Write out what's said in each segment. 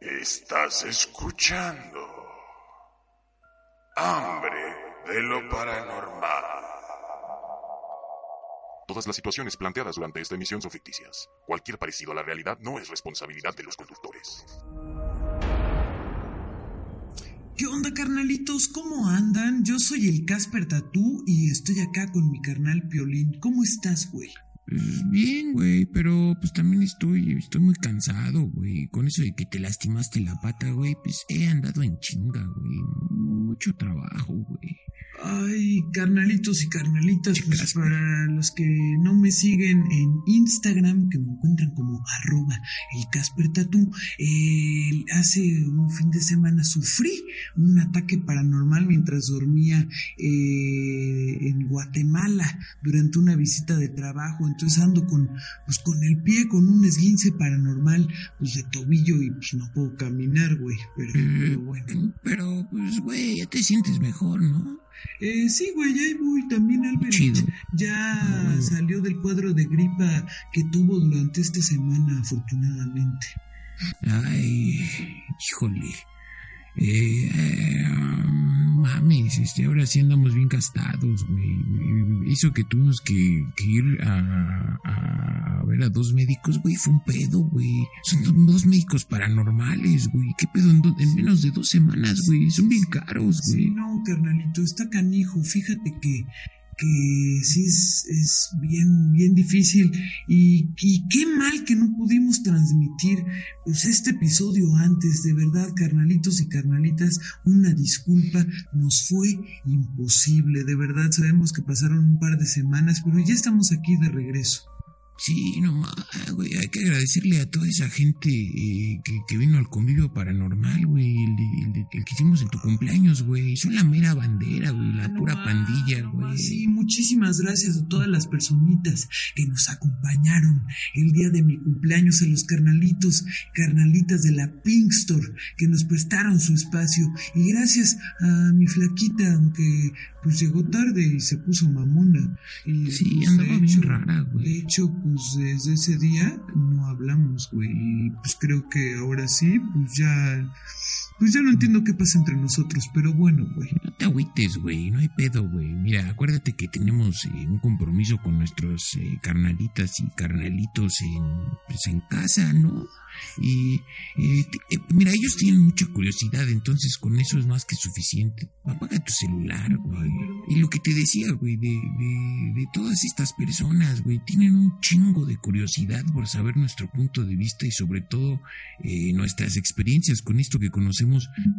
Estás escuchando Hambre de lo Paranormal. Todas las situaciones planteadas durante esta emisión son ficticias. Cualquier parecido a la realidad no es responsabilidad de los conductores. ¿Qué onda, carnalitos? ¿Cómo andan? Yo soy el Casper Tatú y estoy acá con mi carnal Piolín. ¿Cómo estás, güey? Pues bien, güey, pero pues también estoy, estoy muy cansado, güey. Con eso de que te lastimaste la pata, güey, pues he andado en chinga, güey. Mucho trabajo, güey. Ay, carnalitos y carnalitas, pues para los que no me siguen en Instagram, que me encuentran como arroba el Casper Tatú, eh, hace un fin de semana sufrí un ataque paranormal mientras dormía eh, en Guatemala durante una visita de trabajo. Entonces ando con, pues con el pie, con un esguince paranormal, pues de tobillo y pues no puedo caminar, güey. Pero, pero bueno. Pero, pues, güey, ya te sientes mejor, ¿no? Eh, sí, güey, ahí voy también, Albert. Chido. Ya salió del cuadro de gripa que tuvo durante esta semana, afortunadamente. Ay, híjole. Eh, eh, mames, este, ahora sí andamos bien gastados, güey. Hizo que tuvimos que, que ir a, a, ver a dos médicos, güey. Fue un pedo, güey. Son dos médicos paranormales, güey. ¿Qué pedo? En, do- en menos de dos semanas, güey. Son bien caros, güey. Sí, no, carnalito, está canijo. Fíjate que, que sí es, es bien, bien difícil. Y, y qué mal que no pudimos transmitir pues, este episodio antes. De verdad, carnalitos y carnalitas, una disculpa. Nos fue imposible. De verdad, sabemos que pasaron un par de semanas, pero ya estamos aquí de regreso. Sí, no más, güey. Hay que agradecerle a toda esa gente eh, que, que vino al convivio paranormal, güey. El, de- el de- el que hicimos en tu cumpleaños, güey. Son la mera bandera, güey. La pura pandilla, no, güey. Sí, muchísimas gracias a todas las personitas que nos acompañaron el día de mi cumpleaños, a los carnalitos, carnalitas de la Pink Store que nos prestaron su espacio. Y gracias a mi flaquita, aunque pues llegó tarde y se puso mamona. Y, Sí, pues, andaba de bien hecho- rara, De güey. hecho, pues desde ese día no hablamos, güey. Y pues creo que ahora sí, pues ya. Pues ya no entiendo qué pasa entre nosotros, pero bueno, güey. No te agüites, güey. No hay pedo, güey. Mira, acuérdate que tenemos eh, un compromiso con nuestros eh, carnalitas y carnalitos en, pues, casa, ¿no? Y eh, mira, ellos tienen mucha curiosidad, entonces con eso es más que suficiente. Apaga tu celular, güey. Y lo que te decía, güey, de, de, de todas estas personas, güey, tienen un chingo de curiosidad por saber nuestro punto de vista y sobre todo eh, nuestras experiencias con esto que conocemos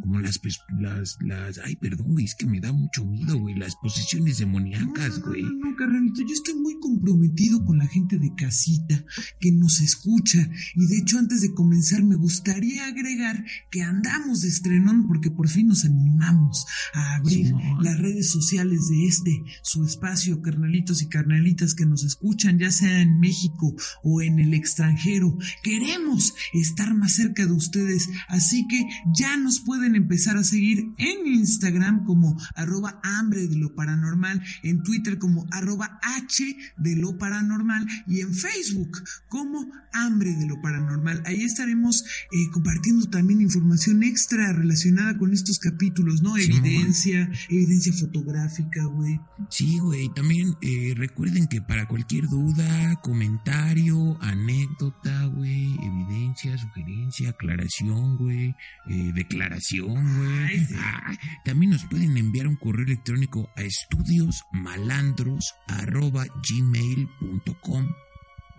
como las, las, las, ay, perdón, güey, es que me da mucho miedo, güey, las posesiones demoníacas, güey. No, no, no, carnalito, yo estoy muy comprometido con la gente de casita que nos escucha. Y de hecho, antes de comenzar, me gustaría agregar que andamos de estrenón porque por fin nos animamos a abrir las redes sociales de este, su espacio, carnalitos y carnalitas que nos escuchan, ya sea en México o en el extranjero. Queremos estar más cerca de ustedes, así que ya nos pueden empezar a seguir en Instagram como arroba hambre de lo paranormal, en Twitter como arroba h de lo paranormal y en Facebook como hambre de lo paranormal. Ahí estaremos eh, compartiendo también información extra relacionada con estos capítulos, ¿no? Evidencia, evidencia fotográfica, güey. Sí, güey, también eh, recuerden que para cualquier duda, comentario, anécdota, güey, evidencia, sugerencia, aclaración, güey, eh, declaración, güey. Sí. Ah, también nos pueden enviar un correo electrónico a estudiosmalandros.gmail.com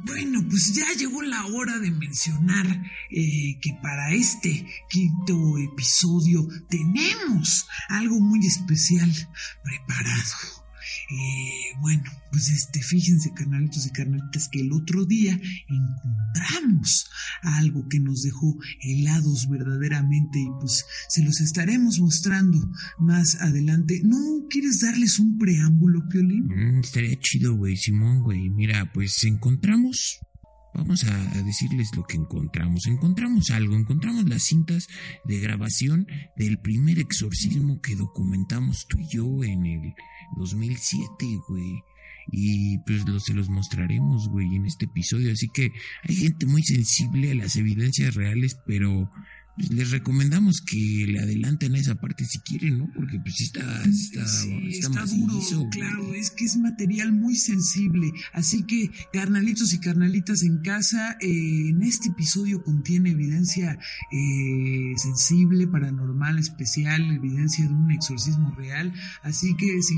Bueno, pues ya llegó la hora de mencionar eh, que para este quinto episodio tenemos algo muy especial preparado. Eh, bueno, pues este, fíjense, carnalitos y carnalitas, que el otro día encontramos algo que nos dejó helados verdaderamente y pues se los estaremos mostrando más adelante. ¿No quieres darles un preámbulo, Piolín? Mm, estaría chido, güey, Simón, güey. Mira, pues encontramos. Vamos a a decirles lo que encontramos. Encontramos algo, encontramos las cintas de grabación del primer exorcismo que documentamos tú y yo en el 2007, güey. Y pues se los mostraremos, güey, en este episodio. Así que hay gente muy sensible a las evidencias reales, pero pues, les recomendamos que le adelanten a esa parte si quieren, ¿no? Porque pues está, está, Sí, está está macizo, duro, güey. claro, es que es material muy sensible. Así que, carnalitos y carnalitas en casa, eh, en este episodio contiene evidencia eh, sensible, paranormal, especial, evidencia de un exorcismo real. Así que si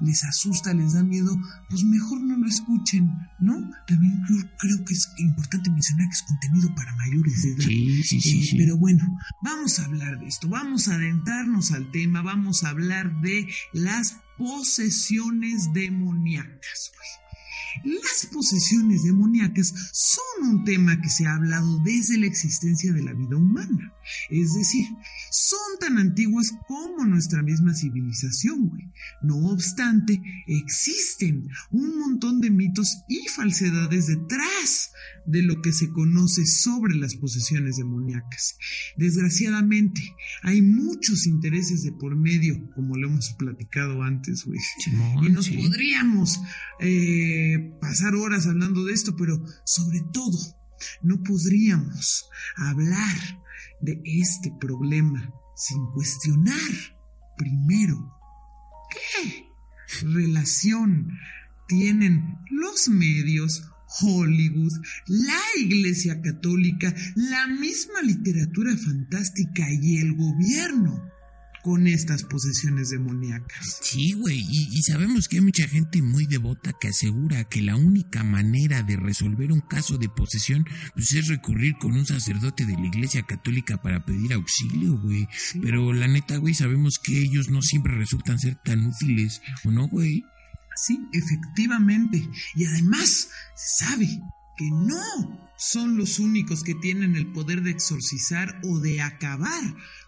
les asusta, les da miedo, pues mejor no lo escuchen, ¿no? También yo creo que es importante mencionar que es contenido para mayores de edad. Sí, sí, sí, Eh, sí. Pero bueno, vamos a hablar de esto, vamos a adentrarnos al tema, vamos a hablar de las posesiones demoníacas. güey. Las posesiones demoníacas son un tema que se ha hablado desde la existencia de la vida humana. Es decir, son tan antiguas como nuestra misma civilización, güey. No obstante, existen un montón de mitos y falsedades detrás de lo que se conoce sobre las posesiones demoníacas. Desgraciadamente, hay muchos intereses de por medio, como lo hemos platicado antes, güey. Simón, Y nos sí. podríamos eh, pasar horas hablando de esto, pero sobre todo, no podríamos hablar de este problema sin cuestionar primero qué relación tienen los medios, Hollywood, la Iglesia Católica, la misma literatura fantástica y el gobierno con estas posesiones demoníacas. Sí, güey, y, y sabemos que hay mucha gente muy devota que asegura que la única manera de resolver un caso de posesión pues, es recurrir con un sacerdote de la iglesia católica para pedir auxilio, güey. Pero la neta, güey, sabemos que ellos no siempre resultan ser tan útiles, ¿o no, güey? Sí, efectivamente. Y además se sabe que no son los únicos que tienen el poder de exorcizar o de acabar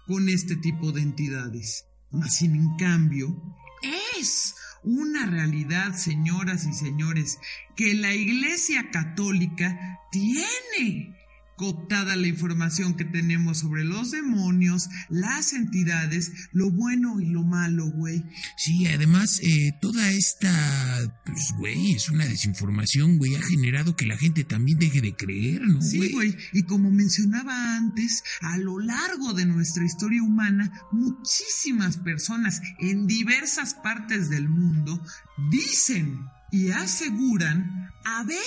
con este tipo de entidades. Mas, sin en cambio, es una realidad, señoras y señores, que la Iglesia Católica tiene cooptada la información que tenemos sobre los demonios, las entidades, lo bueno y lo malo, güey. Sí, además, eh, toda esta, pues, güey, es una desinformación, güey, ha generado que la gente también deje de creer, ¿no, Sí, güey? güey. Y como mencionaba antes, a lo largo de nuestra historia humana, muchísimas personas en diversas partes del mundo dicen y aseguran haber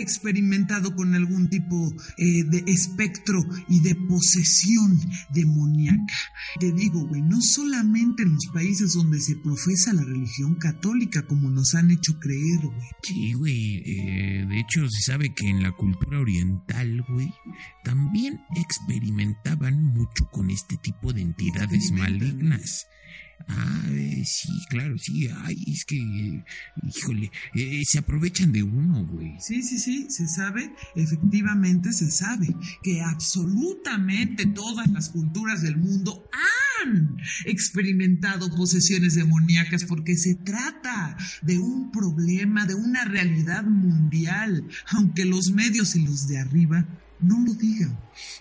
experimentado con algún tipo eh, de espectro y de posesión demoníaca. Te digo, güey, no solamente en los países donde se profesa la religión católica, como nos han hecho creer, güey. Sí, güey. eh, de hecho, se sabe que en la cultura oriental, güey, también experimentaban mucho con este tipo de entidades malignas. Ah, eh, sí, claro, sí. Ay, es que, eh, híjole, eh, se aprovechan de uno, güey. Sí, sí, sí, se sabe, efectivamente se sabe que absolutamente todas las culturas del mundo han experimentado posesiones demoníacas porque se trata de un problema, de una realidad mundial, aunque los medios y los de arriba no lo digan.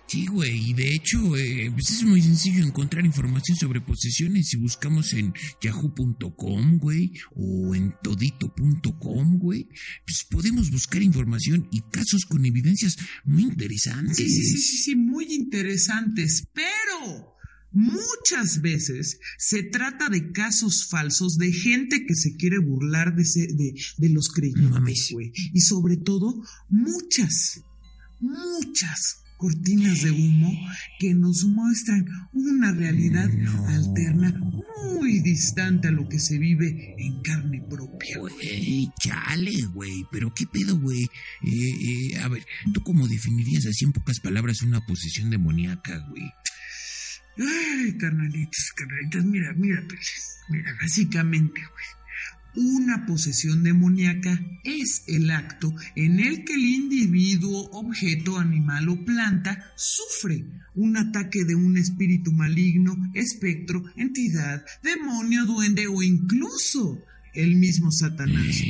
Sí, güey, y de hecho, eh, pues es muy sencillo encontrar información sobre posesiones si buscamos en yahoo.com, güey, o en todito.com, güey. Pues podemos buscar información y casos con evidencias muy interesantes. Sí, sí, sí, sí, sí, muy interesantes, pero muchas veces se trata de casos falsos de gente que se quiere burlar de, se- de, de los creyentes, güey. Y sobre todo, muchas, muchas cortinas de humo que nos muestran una realidad No. alterna muy distante a lo que se vive en carne propia. güey. Chale, güey, pero qué pedo, güey. Eh, eh, a ver, ¿tú cómo definirías así en pocas palabras una posesión demoníaca, güey? Ay, carnalitos, carnalitas, mira, mira, Peles, mira, básicamente, güey. Una posesión demoníaca es el acto en el que el individuo, objeto, animal o planta sufre un ataque de un espíritu maligno, espectro, entidad, demonio, duende o incluso el mismo Satanás.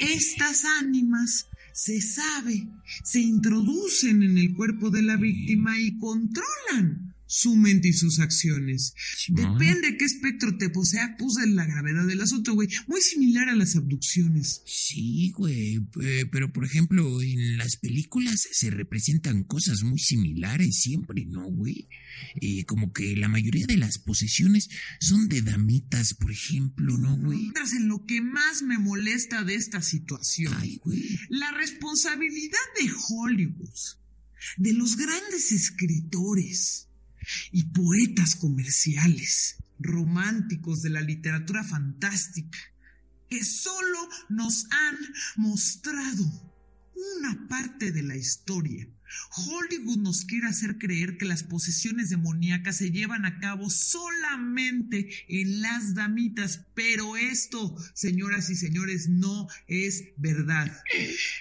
Estas ánimas, se sabe, se introducen en el cuerpo de la víctima y controlan su mente y sus acciones. Depende qué espectro te posea, puse la gravedad del asunto, güey. Muy similar a las abducciones. Sí, güey, eh, pero por ejemplo, en las películas se representan cosas muy similares siempre, ¿no, güey? Eh, como que la mayoría de las posesiones son de damitas, por ejemplo, ¿no, güey? Entras en lo que más me molesta de esta situación. Ay, güey. La responsabilidad de Hollywood, de los grandes escritores y poetas comerciales, románticos de la literatura fantástica, que solo nos han mostrado una parte de la historia. Hollywood nos quiere hacer creer que las posesiones demoníacas se llevan a cabo solamente en las damitas, pero esto, señoras y señores, no es verdad.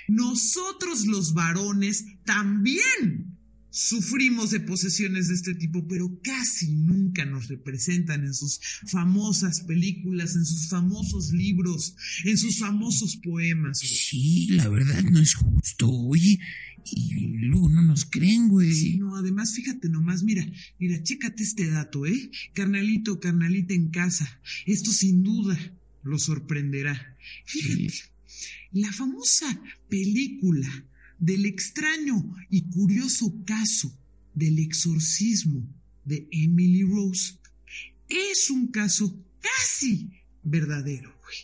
Nosotros los varones también sufrimos de posesiones de este tipo, pero casi nunca nos representan en sus famosas películas, en sus famosos libros, en sus famosos poemas. güey. Sí, la verdad no es justo, oye. Y luego no nos creen, güey. Sí, no, además, fíjate nomás, mira, mira, chécate este dato, ¿eh? Carnalito, carnalita en casa. Esto sin duda lo sorprenderá. Fíjate, la famosa película del extraño y curioso caso del exorcismo de Emily Rose es un caso casi verdadero, güey.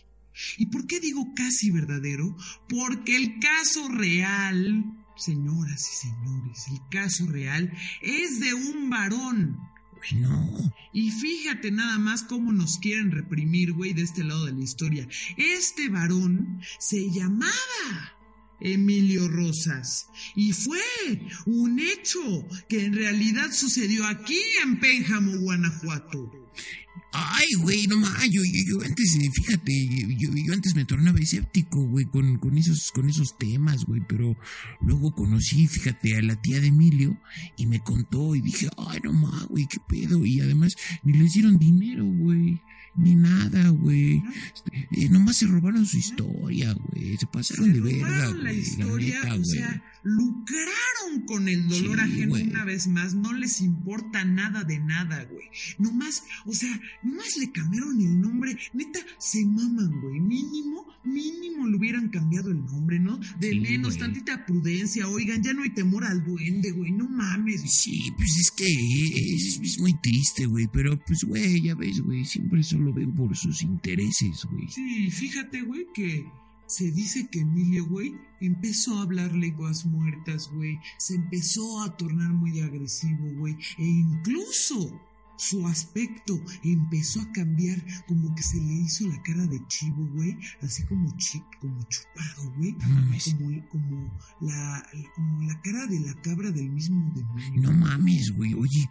¿Y por qué digo casi verdadero? Porque el caso real, señoras y señores, el caso real es de un varón. güey. No, Y fíjate nada más cómo nos quieren reprimir, güey, de este lado de la historia. Este varón se llamaba Emilio Rosas. Y fue un hecho que en realidad sucedió aquí en Pénjamo, Guanajuato. Ay, güey, no más, yo, yo, yo antes, eh, fíjate, yo, yo antes me tornaba escéptico, güey, con, con, esos, con esos temas, güey, pero luego conocí, fíjate, a la tía de Emilio y me contó y dije, ay, no más, güey, qué pedo, y además ni le hicieron dinero, güey, ni nada, güey, eh, nomás se robaron su historia, güey, se pasaron de verga, la güey, la historia, neta, o güey. sea, lucraron con el dolor Sí, ajeno una vez más, no les importa nada de nada, güey. Nomás, o sea, nomás le cambiaron el nombre, neta, se maman, güey. Mínimo, mínimo le hubieran cambiado el nombre, ¿no? De Sí, menos, güey. tantita prudencia, oigan, ya no hay temor al duende, güey, no mames. Sí, pues es que es, es muy triste, güey, pero pues, güey, ya ves, güey, siempre solo ven por sus intereses, güey. Sí, fíjate, güey, que se dice que Emilio, güey, empezó a hablar lenguas muertas, güey. Se empezó a tornar muy agresivo, güey. E incluso su aspecto empezó a cambiar, como que se le hizo la cara de chivo, güey. Así como, chi como chupado, güey. No mames. Como, como, la, como la cara de la cabra del mismo demonio. No mames, güey. Oye,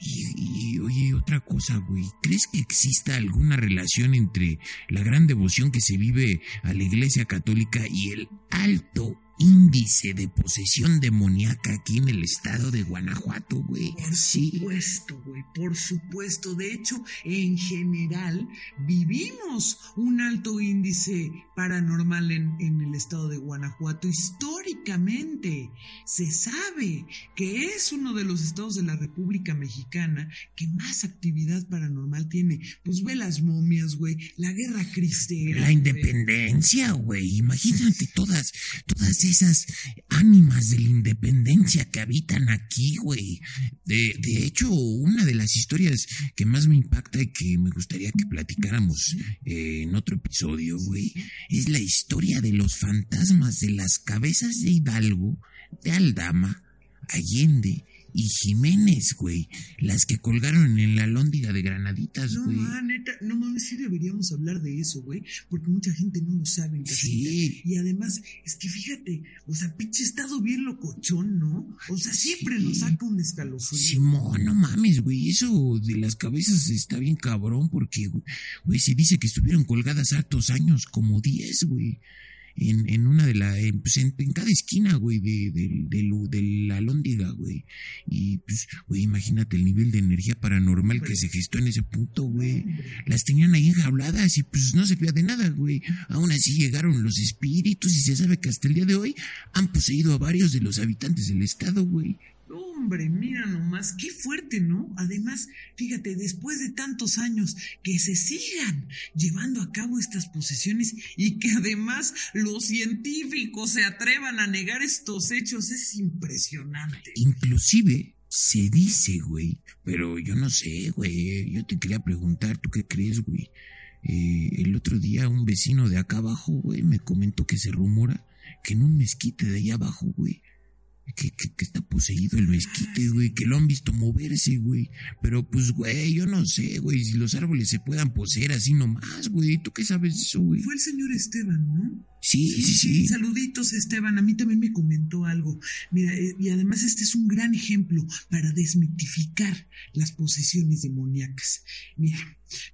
y, y, oye, otra cosa, güey. ¿Crees que exista alguna relación entre la gran devoción que se vive a la Iglesia Católica y el alto índice de posesión demoníaca aquí en el estado de Guanajuato, güey? Por Sí. supuesto, güey, por supuesto. De hecho, en general, vivimos un alto índice paranormal en, en el estado de Guanajuato. Históricamente, se sabe que es uno de los estados de la República Mexicana que más actividad paranormal tiene. Pues ve las momias, güey, la guerra cristera. La independencia, güey. Imagínate todas, todas esas ánimas de la independencia que habitan aquí, güey. De, de hecho, una de las historias que más me impacta y que me gustaría que platicáramos eh, en otro episodio, güey, es la historia de los fantasmas de las cabezas de Hidalgo, de Aldama, Allende y Jiménez, güey. Las que colgaron en la lóndiga de Granaditas, No, güey. ma, neta, no mames, sí deberíamos hablar de eso, güey, porque mucha gente no lo sabe en. Sí. Y además, es que fíjate, o sea, pinche estado bien locochón, ¿no? O sea, siempre Sí. nos saca un escalofrío. Simón, no mames, güey. Eso de las cabezas está bien cabrón porque, güey, güey, se dice que estuvieron colgadas hartos años, como 10, güey. En, en una de la, en, pues en, cada esquina, güey, de, de, de la lóndiga, güey. Y pues, güey, imagínate el nivel de energía paranormal que se gestó en ese punto, güey. Las tenían ahí enjauladas y pues no se de nada, güey. Aún así llegaron los espíritus y se sabe que hasta el día de hoy han poseído a varios de los habitantes del estado, güey. Hombre, mira nomás, qué fuerte, ¿no? Además, fíjate, después de tantos años que se sigan llevando a cabo estas posesiones y que además los científicos se atrevan a negar estos hechos, es impresionante. Inclusive se dice, güey, pero yo no sé, güey, yo te quería preguntar, ¿tú qué crees, güey? Eh, el otro día un vecino de acá abajo, güey, me comentó que se rumora que en un mezquite de allá abajo, güey, que, que, que, está poseído el mezquite, güey, que lo han visto moverse, güey. Pero pues, güey, yo no sé, güey, si los árboles se puedan poseer así nomás, güey. ¿Tú qué sabes eso, güey? Fue el señor Esteban, ¿no? Sí, sí, sí. Saluditos, Esteban. A mí también me comentó algo. Mira, eh, y además este es un gran ejemplo para desmitificar las posesiones demoníacas. Mira,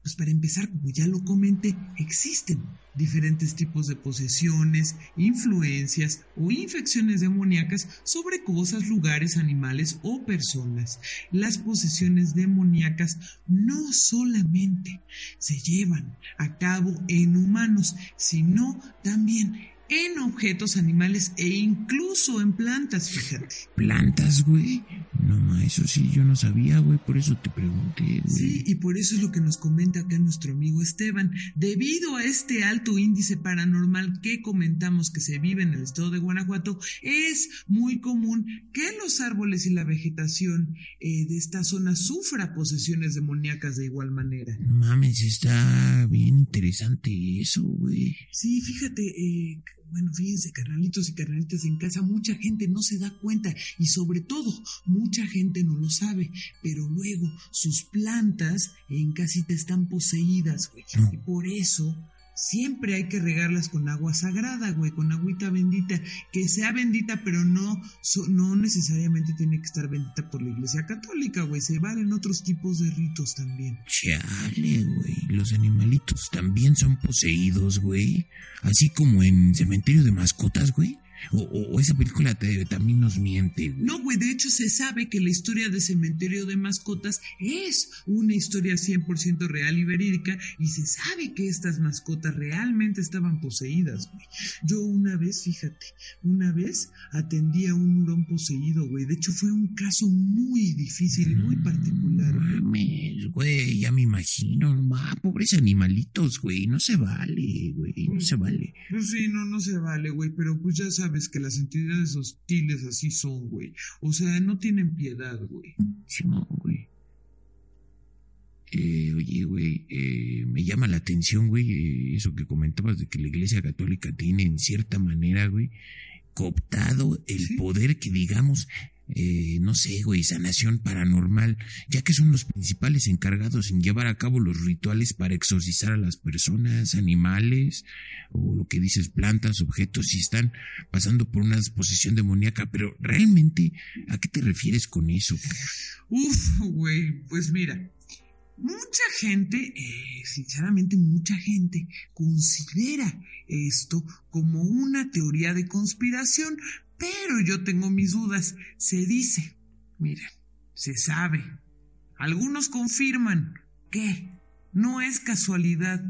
pues para empezar, como ya lo comenté, existen diferentes tipos de posesiones, influencias o infecciones demoníacas sobre cosas, lugares, animales o personas. Las posesiones demoníacas no solamente se llevan a cabo en humanos, sino también bien en objetos animales e incluso en plantas, fíjate. ¿Plantas, güey? No, eso sí, yo no sabía, güey, por eso te pregunté, güey. Sí, y por eso es lo que nos comenta acá nuestro amigo Esteban. Debido a este alto índice paranormal que comentamos que se vive en el estado de Guanajuato, es muy común que los árboles y la vegetación eh, de esta zona sufra posesiones demoníacas de igual manera. No mames, está bien interesante eso, güey. Sí, fíjate, eh, bueno, fíjense, carnalitos y carnalitas en casa, mucha gente no se da cuenta y sobre todo, mucha gente no lo sabe, pero luego sus plantas en casita están poseídas, güey. Y por eso siempre hay que regarlas con agua sagrada, güey, con agüita bendita, que sea bendita, pero no, no necesariamente tiene que estar bendita por la iglesia católica, güey, se valen otros tipos de ritos también. Chale, güey, los animalitos también son poseídos, güey, así como en cementerio de mascotas, güey. O, o, esa película te, también nos miente, güey. No, güey, de hecho se sabe que la historia de Cementerio de Mascotas es una historia 100% real y verídica y se sabe que estas mascotas realmente estaban poseídas, güey. Yo una vez, fíjate, una vez atendí a un hurón poseído, güey. De hecho fue un caso muy difícil y muy particular, güey. Mames, güey, ya me imagino, ma, pobres animalitos, güey, no se vale, güey, no se vale. Pues sí, no, no se vale, güey, pero pues ya sabes sabes que las entidades hostiles así son, güey. O sea, no tienen piedad, güey. Sí, no, güey. Eh, oye, güey, eh, me llama la atención, güey, eh, eso que comentabas de que la Iglesia Católica tiene en cierta manera, güey, cooptado el ¿Sí? poder que digamos eh, no sé, güey, sanación paranormal, ya que son los principales encargados en llevar a cabo los rituales para exorcizar a las personas, animales, o lo que dices, plantas, objetos, si están pasando por una disposición demoníaca, pero realmente, ¿a qué te refieres con eso? Uf, güey, pues mira, Mucha gente, eh, sinceramente mucha gente, considera esto como una teoría de conspiración, pero yo tengo mis dudas. Se dice, miren, se sabe. Algunos confirman que no es casualidad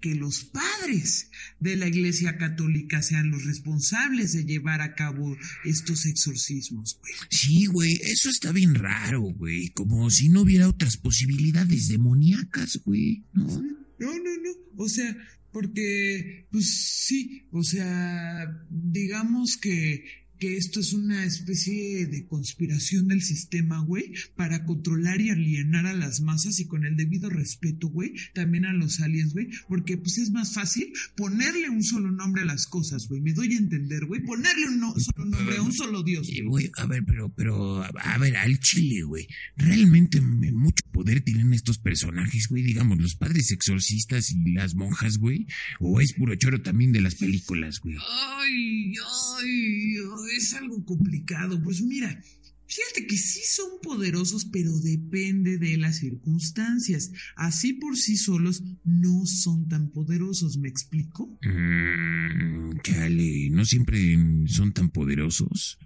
que los padres de la Iglesia Católica sean los responsables de llevar a cabo estos exorcismos, güey. Sí, güey, eso está bien raro, güey. Como si no hubiera otras posibilidades demoníacas, güey. No, no, no, no. O sea, porque, pues sí, o sea, digamos que que esto es una especie de conspiración del sistema, güey, para controlar y alienar a las masas y con el debido respeto, güey, también a los aliens, güey, porque pues es más fácil ponerle un solo nombre a las cosas, güey, me doy a entender, güey, ponerle un no, solo nombre a un solo dios. Sí, güey, a ver, pero, pero, a ver, al chile, güey, realmente mucho poder tienen estos personajes, güey, digamos, los padres exorcistas y las monjas, güey, o es puro choro también de las películas, güey. Ay, ay, ay es algo complicado. Pues mira, fíjate que sí son poderosos, pero depende de las circunstancias. Así por sí solos no son tan poderosos, ¿me explico? Mm, chale, no siempre son tan poderosos.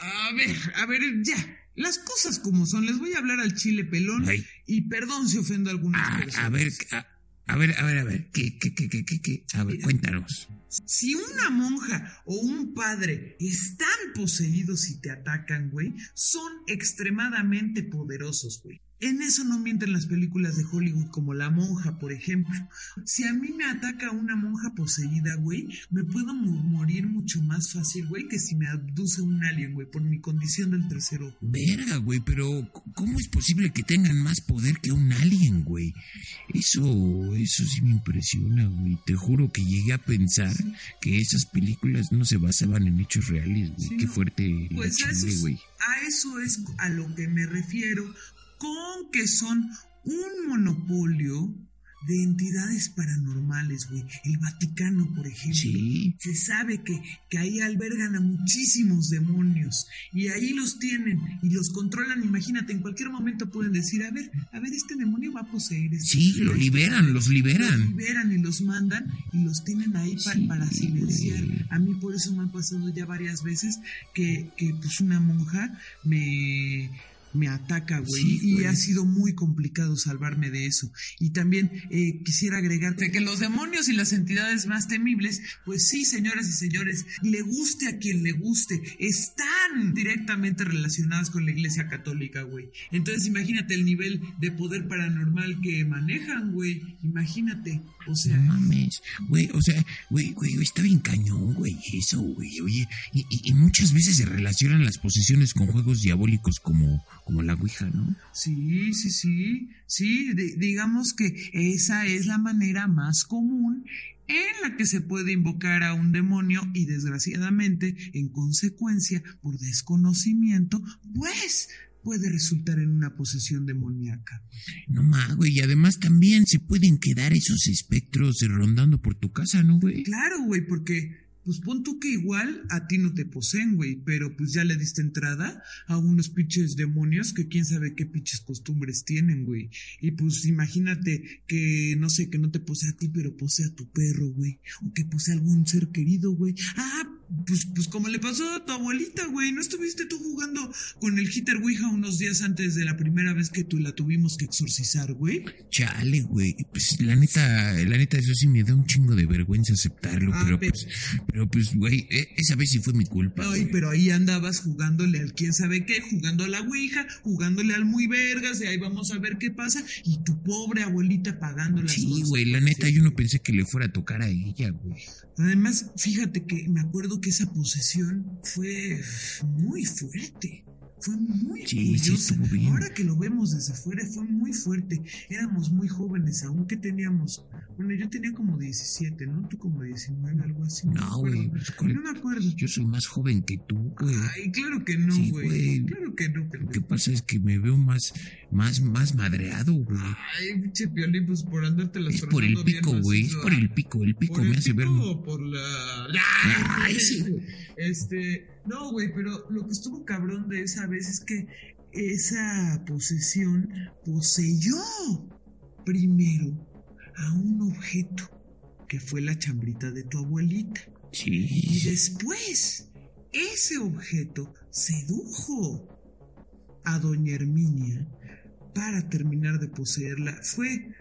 A ver, a ver, ya. Las cosas como son, les voy a hablar al chile pelón Ay. y perdón si ofendo a algunas Ah, personas. a ver, a, A ver, a ver, a ver, ¿qué, qué, qué, qué, qué, qué? A ver, cuéntanos. Si una monja o un padre están poseídos y te atacan, güey, son extremadamente poderosos, güey. En eso no mienten las películas de Hollywood como La Monja, por ejemplo. Si a mí me ataca una monja poseída, güey, me puedo mo- morir mucho más fácil, güey, que si me abduce un alien, güey, por mi condición del tercer ojo. Verga, güey, pero ¿cómo es posible que tengan más poder que un alien, güey? Eso, eso sí me impresiona, güey. Te juro que llegué a pensar que esas películas no se basaban en hechos reales, güey. Sí, Qué no. fuerte Pues a güey. a eso es a lo que me refiero con que son un monopolio de entidades paranormales, güey. El Vaticano, por ejemplo. Sí. Se sabe que, que ahí albergan a muchísimos demonios y ahí los tienen y los controlan. Imagínate, en cualquier momento pueden decir, a ver, a ver, este demonio va a poseer. este- Sí, lo liberan, los Los liberan. liberan y los mandan y los tienen ahí pa- Sí, para silenciar. güey. A mí por eso me ha pasado ya varias veces que, que pues una monja me, me ataca, güey. Sí, y güey. ha sido muy complicado salvarme de eso. Y también eh, quisiera agregarte que los demonios y las entidades más temibles, pues sí, señoras y señores, le guste a quien le guste, están directamente relacionadas con la iglesia católica, güey. Entonces imagínate el nivel de poder paranormal que manejan, güey. Imagínate. O sea, No mames, güey, o sea, güey, güey, está bien cañón, güey, eso, güey, oye, y, y- y muchas veces se relacionan las posesiones con juegos diabólicos como, como la Ouija, ¿no? Sí, sí, sí, sí, di- digamos que esa es la manera más común en la que se puede invocar a un demonio y desgraciadamente, en consecuencia, por desconocimiento, pues puede resultar en una posesión demoníaca. No mames, güey, y además también se pueden quedar esos espectros rondando por tu casa, ¿no, güey? Claro, güey, porque pues pon tú que igual a ti no te poseen, güey, pero pues ya le diste entrada a unos pinches demonios que quién sabe qué pinches costumbres tienen, güey. Y pues imagínate que, no sé, que no te posee a ti, pero posee a tu perro, güey. O que posee a algún ser querido, güey. Ah, pues, pues como le pasó a tu abuelita, güey. ¿No estuviste tú jugando con el Hitter Ouija unos días antes de la primera vez que tú la tuvimos que exorcizar, güey? Chale, güey, pues la neta, la neta, eso sí me da un chingo de vergüenza aceptarlo, Ah, pero pero- pues, pero pues, güey, e- esa vez sí fue mi culpa, Ay, güey. pero ahí andabas jugándole al quién sabe qué, jugando a la Ouija, jugándole al muy vergas, de ahí vamos a ver qué pasa, y tu pobre abuelita pagando las Sí, güey, la neta, yo no pensé que le fuera a tocar a ella, güey. Además, fíjate que me acuerdo que esa posesión fue muy fuerte. Fue muy Sí, sí curiosa. bien. Ahora que lo vemos desde afuera, fue muy fuerte. Éramos muy jóvenes, aún que teníamos. Bueno, yo tenía como 17, ¿no? Tú como 19, algo así. No, güey, pues, ¿cuál- No me acuerdo. yo soy más joven que tú, güey. Ay, claro que no, Sí, güey. güey. claro que no, Lo pendejo. que pasa es que me veo más, más, más madreado, güey. Ay, pinche piolín, pues por andarte las Es por el pico, güey, es por el pico, el pico ¿Por me el hace ver... pico o por la. Ay, sí, güey. Este. No, güey, pero lo que estuvo cabrón de esa vez es que esa posesión poseyó primero a un objeto que fue la chambrita de tu abuelita. Y Sí, después, ese objeto sedujo a doña Herminia para terminar de poseerla. Fue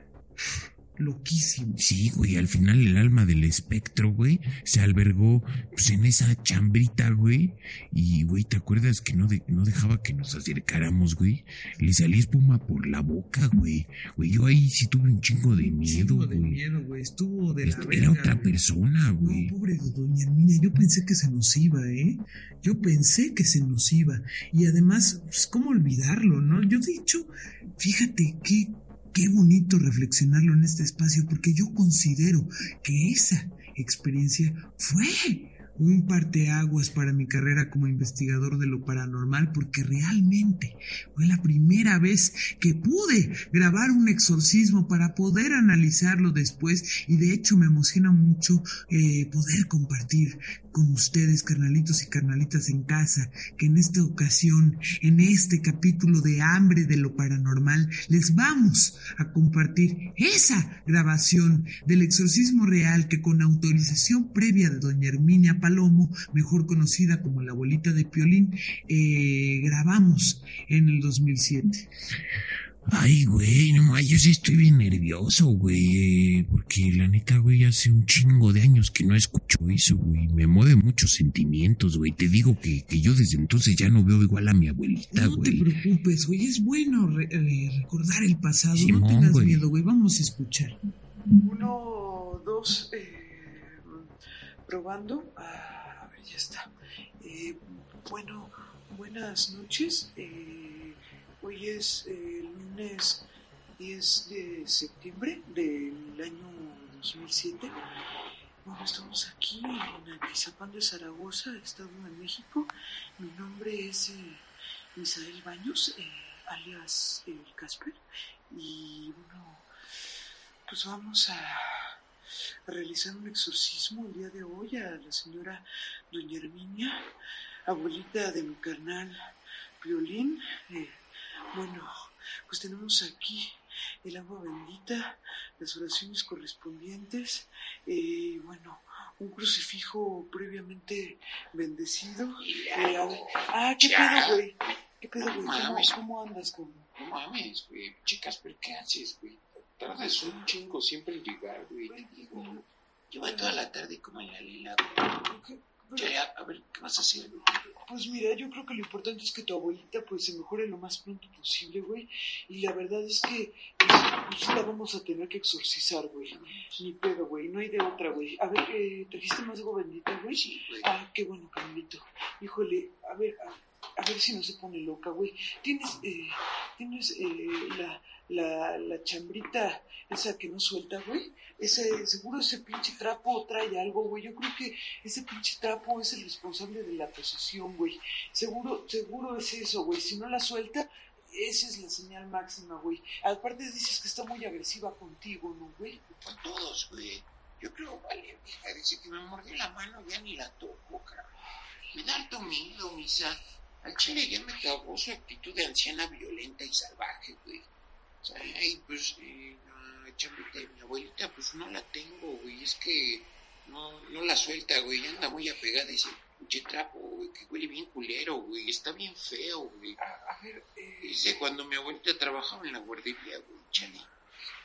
loquísimo. sí, güey, al final el alma del espectro, güey, se albergó pues, en esa chambrita, güey. Y, güey, ¿te acuerdas que no, de- no dejaba que nos acercáramos, güey? Le salía espuma por la boca, güey. Güey, yo ahí sí tuve un chingo de miedo, Chingo de güey. miedo, güey. Estuvo de la verga, Era otra güey. persona, güey. No, pobre doña Herminia, yo pensé que se nos iba, ¿eh? Yo pensé que se nos iba. Y además, pues, ¿cómo olvidarlo, no? Yo de hecho, fíjate qué, qué bonito reflexionarlo en este espacio, porque yo considero que esa experiencia fue un parteaguas para mi carrera como investigador de lo paranormal, porque realmente fue la primera vez que pude grabar un exorcismo para poder analizarlo después y de hecho me emociona mucho eh, poder compartir con ustedes, carnalitos y carnalitas en casa, que en esta ocasión, en este capítulo de hambre de lo paranormal, les vamos a compartir esa grabación del exorcismo real que con autorización previa de doña Herminia Palomo, mejor conocida como la abuelita de Piolín, eh, grabamos en el 2007. Ay, güey, no, yo sí estoy bien nervioso, güey. Porque la neta, güey, hace un chingo de años que no escucho eso, güey. Me mueve muchos sentimientos, güey. Te digo que, que yo desde entonces ya no veo igual a mi abuelita, No te güey. preocupes, güey. Es bueno re- eh, recordar el pasado. Simón, no tengas güey. miedo, güey. Vamos a escuchar. Uno, dos, eh, probando. Ah, a ver, ya está. Eh, bueno, buenas noches. Eh, hoy es eh, el lunes 10 de septiembre del año 2007. Bueno, estamos aquí en Atizapán de Zaragoza, Estado de México. Mi nombre es eh, Baños, eh, alias el Casper. Y bueno, pues vamos a, realizar un exorcismo el día de hoy a la señora Doña Herminia, abuelita de mi carnal Violín. Eh, bueno, pues tenemos aquí el agua bendita, las oraciones correspondientes, eh, bueno, un crucifijo previamente bendecido. Eh, ah, ¿qué pedo, güey? ¿Qué pedo, güey? ¿Cómo, cómo andas, cabrón? No mames, güey. Chicas, ¿pero qué haces, güey? Tardas un chingo siempre en llegar, güey. Te digo. Lleva toda la tarde como en la lila, güey. ¿Qué- Ya, ya, a ver, ¿qué vas a hacer, güey? Pues mira, yo creo que lo importante es que tu abuelita pues se mejore lo más pronto posible, güey. Y la verdad es que pues, la vamos a tener que exorcizar, güey. Ni pedo, güey. No hay de otra, güey. A ver, eh, ¿trajiste más agua bendita, güey? Sí, güey. Ah, qué bueno, Carmelito. Híjole, a ver, a, a ver si no se pone loca, güey. Tienes, eh, tienes eh, la, la, la chambrita esa que no suelta, güey. Ese, seguro ese pinche trapo trae algo, güey. Yo creo que ese pinche trapo es el responsable de la posesión, güey. Seguro, seguro es eso, güey. Si no la suelta, esa es la señal máxima, güey. Aparte dices que está muy agresiva contigo, ¿no, güey? Con todos, güey. Yo creo, vale, vieja, dice que me mordió la mano, ya ni la toco, cabrón. Me da harto miedo, misa. Al chile ya me cagó su actitud de anciana violenta y salvaje, güey. O sea, y pues, eh, la chambita de mi abuelita, pues no la tengo, güey. Es que no, no la suelta, güey. Anda muy apegada ese pinche trapo, güey, que huele bien culero, güey. Está bien feo, güey. A, a ver, eh, Dice, cuando mi abuelita trabajaba en la guardería, güey, chale.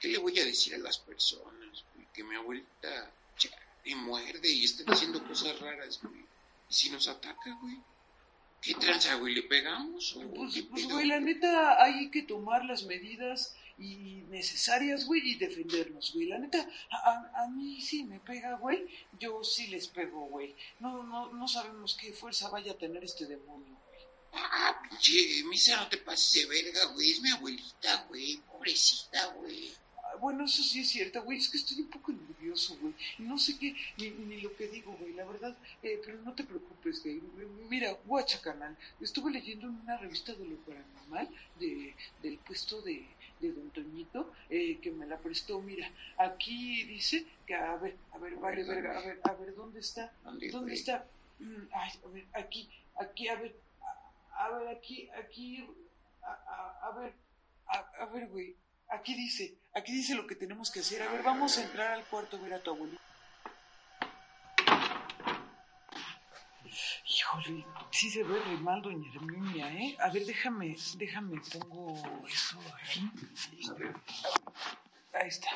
¿Qué le voy a decir a las personas, güey? Que mi abuelita, chale, muerde y está haciendo cosas raras, güey. ¿Y si nos ataca, güey? ¿Qué tranza, güey? ¿Le pegamos o Pues, pues, güey, la neta, hay que tomar las medidas y necesarias, güey, y defendernos, güey. La neta, a, a- a mí sí me pega, güey. Yo sí les pego, güey. No, no, no sabemos qué fuerza vaya a tener este demonio, güey. Ah, pinche, misa, no te pases de verga, güey. Es mi abuelita, güey. Pobrecita, güey. Bueno, eso sí es cierto, güey. Es que estoy un poco nervioso, güey. Y no sé qué, ni, ni lo que digo, güey. La verdad, eh, pero no te preocupes, güey. Mira, guacha, canal. Estuve leyendo en una revista de lo paranormal de, del puesto de, de Don Toñito, eh, que me la prestó. Mira, aquí dice que, a ver, a ver, vale, verga, a ver, a ver, ¿dónde está? ¿Dónde, está? Mm, Ay, a ver, aquí, aquí, a ver, a, a ver, aquí, aquí, a, a- a ver, a, a ver, güey, aquí dice, aquí dice lo que tenemos que hacer. A ver, vamos a entrar al cuarto a ver a tu abuelito. Híjole, sí se ve re mal, doña Herminia, ¿eh? A ver, déjame, déjame, pongo eso ahí. A ver, ahí está.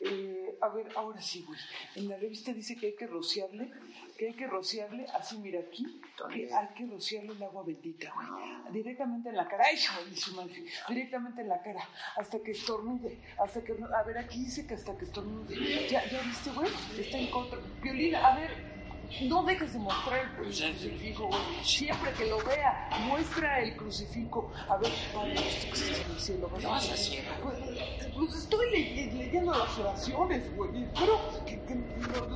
Eh, a ver, ahora sí, güey. En la revista dice que hay que rociarle, que hay que rociarle, así mira aquí, que hay que rociarle el agua bendita, güey. Directamente en la cara, ¡ay, madre! Directamente en la cara, hasta que estornude, hasta que, a ver, aquí dice que hasta que estornude. ¿Ya, ya viste, güey? Está en contra. Violina, a ver, no dejes de mostrar el crucifijo, güey. Siempre que lo vea, muestra el crucifijo. A ver, padre, ¿esto que estás diciendo? ¿Qué vas a hacer? Pues, pues estoy le- leyendo las oraciones, güey. Espero que, que no-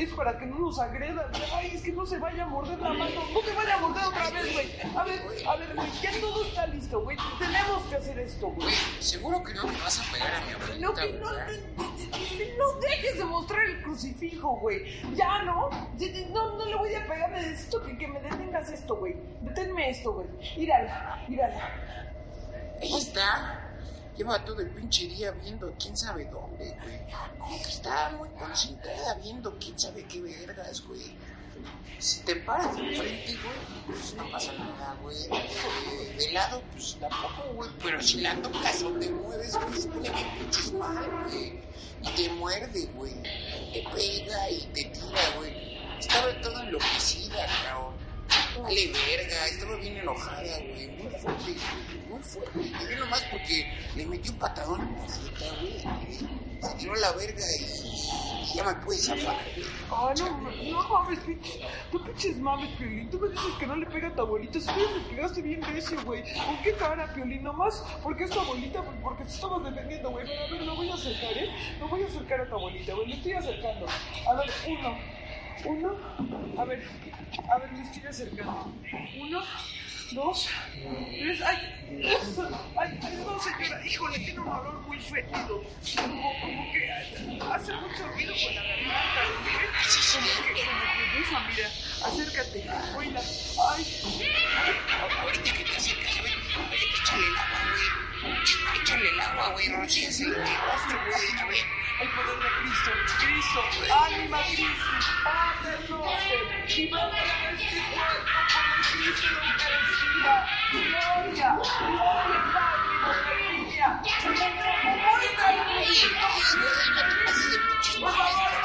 es- para que no nos agredan. Ay, es que no se vaya a morder la mano. No te vaya a morder otra vez, güey. A ver, a ver, güey, ya todo está listo, güey. Tenemos que hacer esto, güey. Seguro que no me vas a pegar a mi abuelita, No, que no, ¿verdad? no dejes de mostrar el crucifijo, güey. Ya, ¿no? No, no le voy a pegar. Necesito que, que me detengas esto, güey. Deténme esto, güey. Mírala, mírala. Ahí está. Lleva todo el pinche día viendo quién sabe dónde, güey. Como que está muy concentrada viendo quién sabe qué vergas, güey. Si te paras de frente, güey, pues no pasa nada, güey. De, de lado, pues tampoco, güey. Pero si la tocas o te mueves, güey, se pone bien pinches mal, güey. Y te muerde, güey. Te pega y te tira, güey. Estaba todo enloquecida, cabrón. Vale verga, estaba bien enojada, güey. Muy fuerte. Muy fuerte. Y vi nomás porque le metí un patadón en la jeta, güey. Se tiró la verga y ya me pude zafar. Ah, no, no mames, pinches, no pinches mames, Piolín. Tú me dices que no le pega a tu abuelita. Si tú me pegaste bien recio, güey. ¿Con qué cara, Piolín? Nomás porque es tu abuelita, porque te estabas defendiendo, güey. Pero a ver, lo voy a acercar, ¿eh? Lo voy a acercar a tu abuelita, güey. Le estoy acercando. A ver, uno. Uno. A ver, a ver, le estoy acercando. Uno. Dos, tres, ay, ay, no señora, híjole, tiene un olor muy fétido, como, como que hace mucho ruido con la garganta, ¿eh? como que, como que mira, acércate, oíla, ay, Ahorita que te acercas, oye, échale el agua, güey. Échale el agua, güey. Rocíase el rostro, güey. A ver. el poder de Cristo, Cristo, ánima Cristo, Padre noster, libera este cuerpo por el Cristo Eucaristía, gloria, gloria, Padre, gloria, por favor,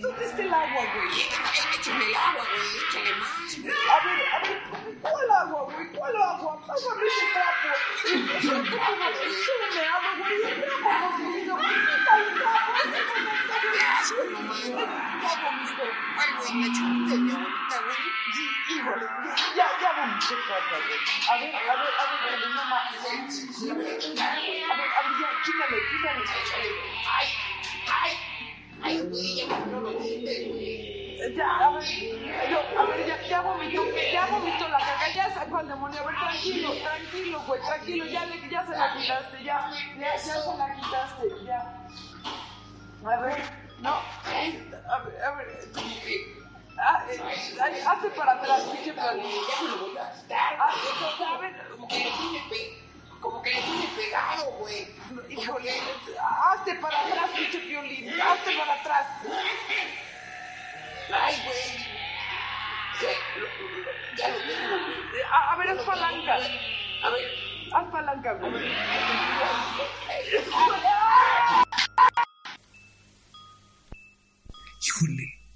¿dónde está el agua, güey? Échale el agua, güey. Échale más, güey. A ver, a ver, ¿cuál agua, güey? ¿Cuál agua? Pásame ese trapo. Agua, güey. Qué asco, no mames. Ya chupita de mi abuelita, güey. Sí, híjole, ya, ya caca, güey. A ver, a ver, a ver, a ver, más. A ver, a ver, ya, quítale, quítale. Ay, ay. Ay, güey, ya no lo. Ya, a ver, yo, a ver, ya, ya vomitó, ya vomitó la caca, ya sacó al demonio, a ver, tranquilo, tranquilo, güey, tranquilo, ya, le, ya se la quitaste, ya, ya, ya se la quitaste, ya. A ver, no, a ver, a ver, ah, eh, hazte para atrás, pinche voy a gastar. Ah, ver, Como que le tiene. Como que le tiene pegado, güey. híjole, hazte para atrás, pinche Piolín, hazte para atrás. Ay, güey. A ver, haz palanca, A ver. haz palanca, güey.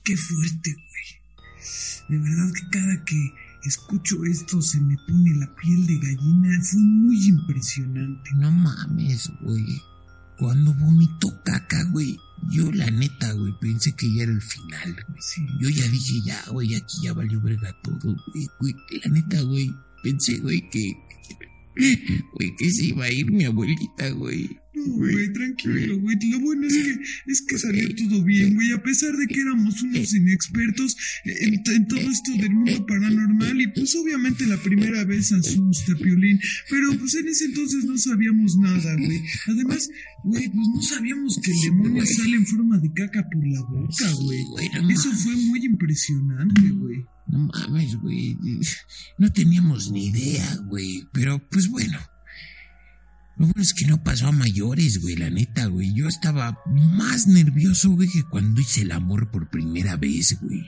Qué fuerte, güey. De verdad que cada que escucho esto se me pone la piel de gallina. Fue muy impresionante. No mames, güey. Cuando vomitó caca, güey, yo la neta, güey, pensé que ya era el final, güey. Sí. Yo ya dije, ya, güey, aquí ya valió verga todo, güey, güey. La neta, güey, pensé, güey, que... Güey, que se iba a ir mi abuelita, güey. No, güey, tranquilo, güey. Lo bueno es que, es que salió todo bien, güey. A pesar de que éramos unos inexpertos en, en todo esto del mundo paranormal. Y pues obviamente la primera vez asusta, Piolín. Pero pues en ese entonces no sabíamos nada, güey. Además, güey, pues no sabíamos que el demonio sale en forma de caca por la boca, güey. Eso fue muy impresionante, güey. No mames, güey. No teníamos ni idea, güey. Pero, pues bueno. Lo bueno es que no pasó a mayores, güey, la neta, güey. Yo estaba más nervioso, güey, que cuando hice el amor por primera vez, güey.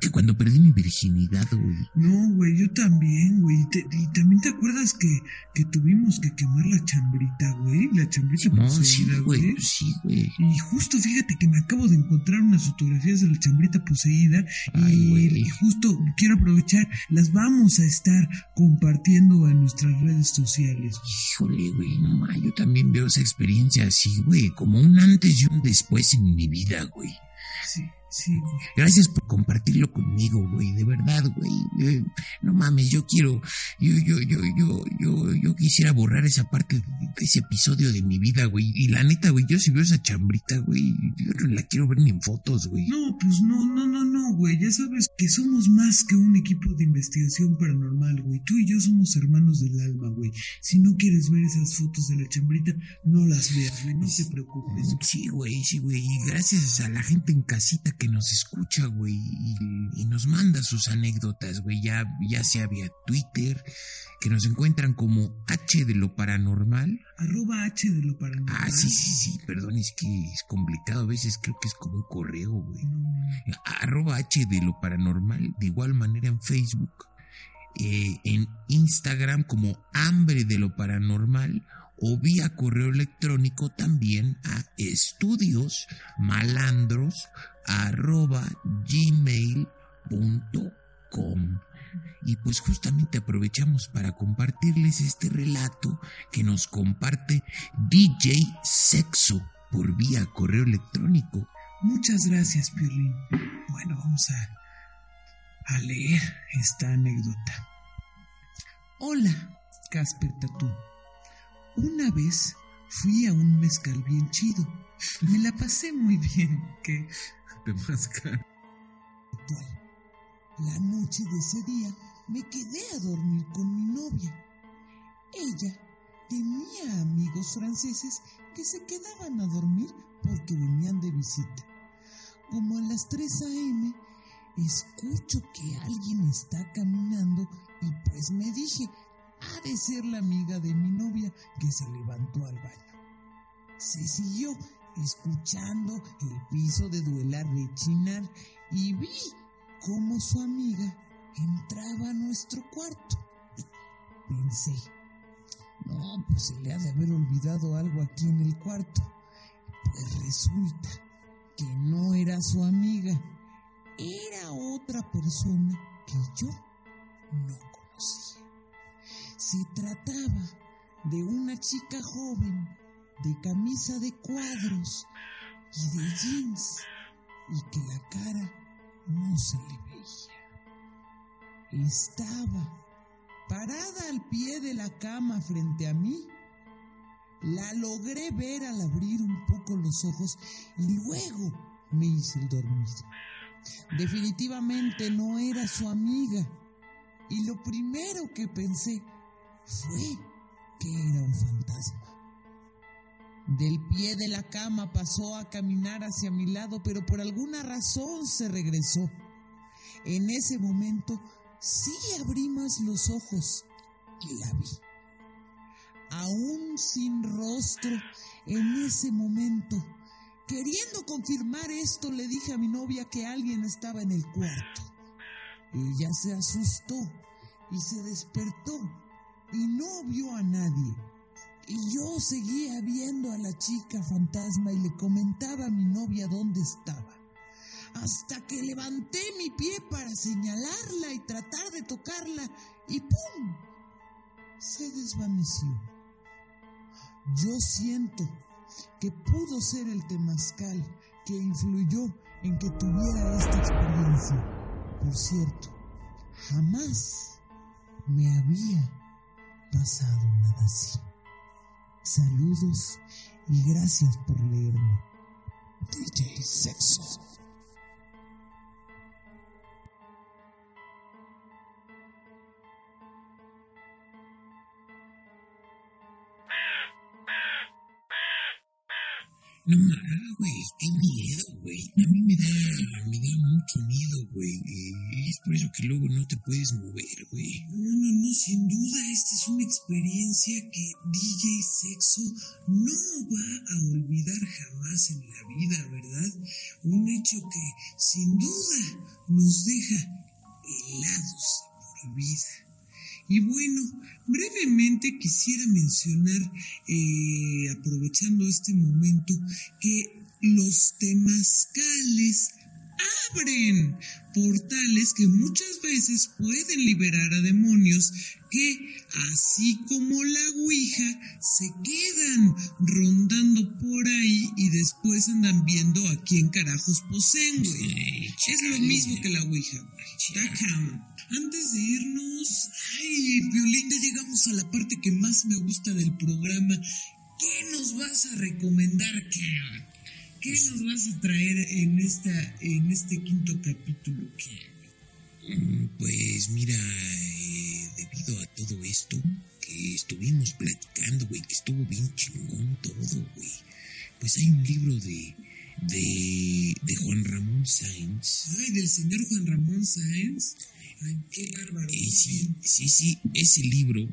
Que cuando perdí mi virginidad, güey. No, güey, yo también, güey. Te- y también te acuerdas que, que tuvimos que quemar la chambrita, güey. La chambrita No, sí, poseída, güey. güey. Sí, güey. Y justo fíjate que me acabo de encontrar unas fotografías de la chambrita poseída Ay, y, güey. y justo quiero aprovechar, las vamos a estar compartiendo en nuestras redes sociales. Híjole, güey, yo también veo esa experiencia así, güey, como un antes y un después en mi vida, güey. Sí. Sí. Gracias por compartirlo conmigo, güey, de verdad, güey. Eh, no mames, yo quiero, yo, yo, yo, yo, yo, yo quisiera borrar esa parte de, de ese episodio de mi vida, güey. Y la neta, güey, yo si veo esa chambrita, güey, yo no la quiero ver ni en fotos, güey. No, pues no, no, no, no, güey. Ya sabes que somos más que un equipo de investigación paranormal, güey. Tú y yo somos hermanos del alma, güey. Si no quieres ver esas fotos de la chambrita, no las veas, güey. No te preocupes. Sí, güey, sí, güey. Y gracias a la gente en casita que nos escucha, güey, y, y nos manda sus anécdotas, güey, ya, ya sea vía Twitter, que nos encuentran como H de lo paranormal. Arroba H de lo paranormal. Ah, sí, sí, sí, perdón, es que es complicado, a veces creo que es como un correo, güey. Arroba H de lo paranormal, de igual manera en Facebook, eh, en Instagram como Hambre de lo paranormal o vía correo electrónico también a estudios malandros arroba gmail.com. Y pues justamente aprovechamos para compartirles este relato que nos comparte DJ Sexo por vía correo electrónico. Muchas gracias, Piolín. Bueno, vamos a, a leer esta anécdota. Hola, Casper Tatú. Una vez fui a un mezcal bien chido. Me la pasé muy bien. ¿Qué? La noche de ese día me quedé a dormir con mi novia. Ella tenía amigos franceses que se quedaban a dormir porque venían de visita. Como a las 3 a.m., escucho que alguien está caminando y pues me dije, ha de ser la amiga de mi novia que se levantó al baño. Se siguió escuchando el piso de duela rechinar y vi cómo su amiga entraba a nuestro cuarto. Pensé, no, pues se le ha de haber olvidado algo aquí en el cuarto. Pues resulta que no era su amiga, era otra persona que yo no conocía. Se trataba de una chica joven de camisa de cuadros y de jeans y que la cara no se le veía. Estaba parada al pie de la cama frente a mí. La logré ver al abrir un poco los ojos y luego me hice el dormido. Definitivamente no era su amiga y lo primero que pensé fue que era un fantasma. Del pie de la cama pasó a caminar hacia mi lado, pero por alguna razón se regresó. En ese momento sí abrí más los ojos y la vi. Aún sin rostro, en ese momento, queriendo confirmar esto, le dije a mi novia que alguien estaba en el cuarto. Ella se asustó y se despertó y no vio a nadie. Y yo seguía viendo a la chica fantasma y le comentaba a mi novia dónde estaba. Hasta que levanté mi pie para señalarla y tratar de tocarla y ¡pum! Se desvaneció. Yo siento que pudo ser el temazcal que influyó en que tuviera esta experiencia. Por cierto, jamás me había pasado nada así. Saludos y gracias por leerme. DJ Sexo. No mames, güey, qué miedo, güey. A mí me da, me da mucho miedo, güey. Es por eso que luego no te puedes mover, güey. No, no, no, sin duda esta es una experiencia que DJ Sexo no va a olvidar jamás en la vida, ¿verdad? Un hecho que sin duda nos deja helados por vida. Y bueno, brevemente quisiera mencionar, eh, aprovechando este momento, que los temazcales abren portales que muchas veces pueden liberar a demonios que, así como la Ouija, se quedan rondando por ahí y después andan viendo a quién carajos poseen, güey. Es lo mismo que la Ouija, güey. Está cabrón. Antes de irnos, ay, Violín, ya llegamos a la parte que más me gusta del programa. ¿Qué nos vas a recomendar? ¿Qué nos vas a traer en esta en este quinto capítulo? Mm, Pues mira, eh, debido a todo esto que estuvimos platicando, güey, que estuvo bien chingón todo, güey. Pues hay un libro de, de, de Juan Ramón Sáenz. Ay, del señor Juan Ramón Sáenz. Qué bárbaro. Eh, sí, sí, sí, ese libro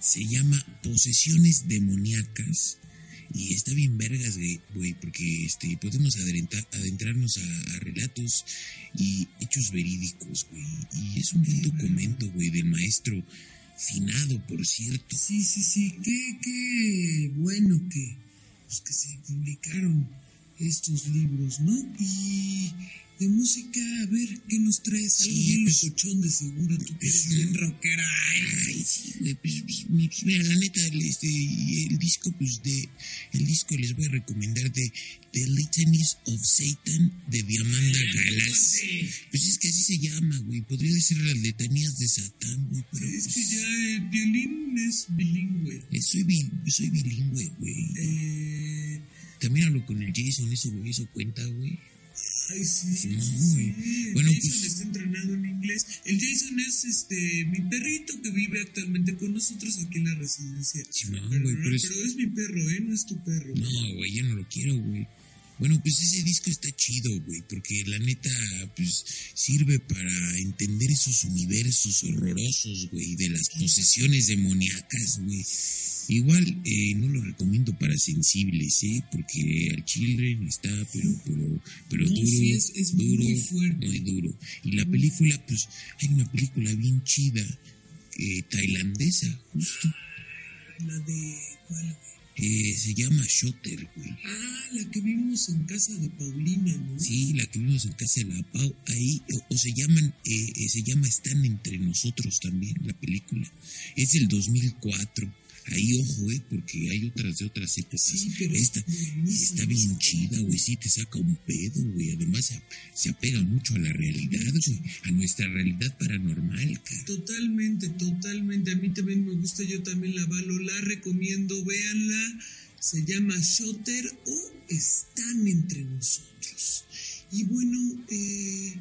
se llama Posesiones demoníacas y está bien vergas, güey, güey, porque este, podemos adentrar- adentrarnos a, a relatos y hechos verídicos, güey. Y es un buen documento, güey, del maestro finado, por cierto. Sí, sí, sí. Qué, qué bueno que, pues, que se publicaron estos libros, ¿no? Y de música, a ver, ¿qué nos traes? Algo Sí, bien pues, locochón de seguro, tú que eres bien rockera. Ay, sí, güey, pues, pues, mi- mira, la neta, el, este, el disco, pues, de, el disco les voy a recomendar de The Litanies of Satan de Diamanda Galas. Pues es que así se llama, güey, podría ser las letanías de Satán, güey, pero Es que pues, ya el violín es bilingüe. eh, soy, bi- soy bilingüe, güey. Eh, También hablo con el Jason, eso, güey, eso cuenta, güey. Ay, sí, sí, sí, sí. Bueno, Jason pues- está entrenado en inglés. El Jason es este mi perrito que vive actualmente con nosotros aquí en la residencia. Pero, güey, no, pero es- pero es mi perro, ¿eh? No es tu perro. No, güey, yo no lo quiero, güey. Bueno, pues ese disco está chido, güey, porque la neta, pues, sirve para entender esos universos horrorosos, güey, de las posesiones demoníacas, güey. Igual, eh, no lo recomiendo para sensibles, ¿eh? Porque al children está, pero, pero, pero No, duro, sí, es- es muy duro, fuerte. muy duro. Y la película, pues, hay una película bien chida, eh, tailandesa, justo, La de. ¿Cuál, güey? Eh, se llama Shutter, güey. Ah, la que vimos en casa de Paulina, ¿no? Sí, la que vimos en casa de la Pau, ahí, o, o se llaman, eh, eh, se llama Están entre nosotros también, la película. Es del 2004. Ahí, ojo, eh, porque hay otras de otras épocas. Sí, pero Esta está bien chida, güey, sí, te saca un pedo, güey. Además, se, apega mucho a la realidad, güey, a nuestra realidad paranormal, cara. Totalmente, totalmente. A mí también me gusta, yo también la valo, la recomiendo, véanla. Se llama Shutter o Están entre nosotros. Y bueno, eh,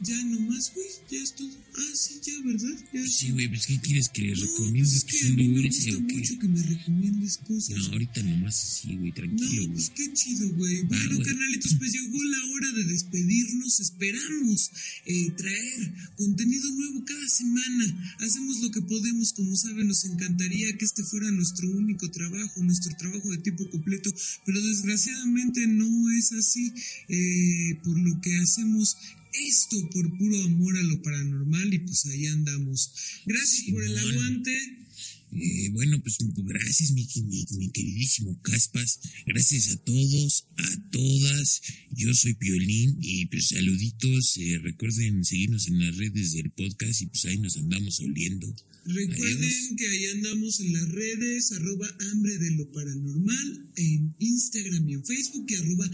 ya nomás, güey, ya es todo. Ah, sí, ya, ¿verdad? Ya Sí, güey, pues, ¿qué quieres que les No, recomiendes? pues ¿Que es que a mí me gusta o qué? mucho que me recomiendes cosas. No, ahorita nomás así, güey, tranquilo, No, pues qué chido, güey. Ah, Bueno, güey. carnalitos, pues llegó la hora de despedirnos. Esperamos eh, traer contenido nuevo cada semana. Hacemos lo que podemos, como saben, nos encantaría que este fuera nuestro único trabajo, nuestro trabajo de tiempo completo, pero desgraciadamente no es así, eh, por lo que hacemos esto por puro amor a lo paranormal y pues ahí andamos. Gracias por el aguante. Eh, bueno, pues gracias, mi, mi, mi queridísimo Caspas. Gracias a todos, a todas. Yo soy Piolín y pues saluditos. eh, recuerden seguirnos en las redes del podcast y pues ahí nos andamos oliendo. Recuerden Adiós. que ahí andamos en las redes, arroba hambre de lo paranormal, en Instagram y en Facebook, y arroba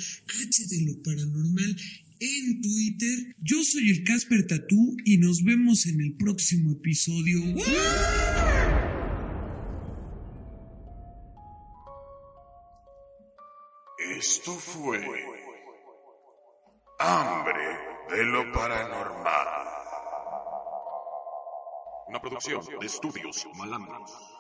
h de lo paranormal en Twitter. Yo soy el Casper Tatú y nos vemos en el próximo episodio. Esto fue Hambre de lo Paranormal. Una producción de estudios malandros.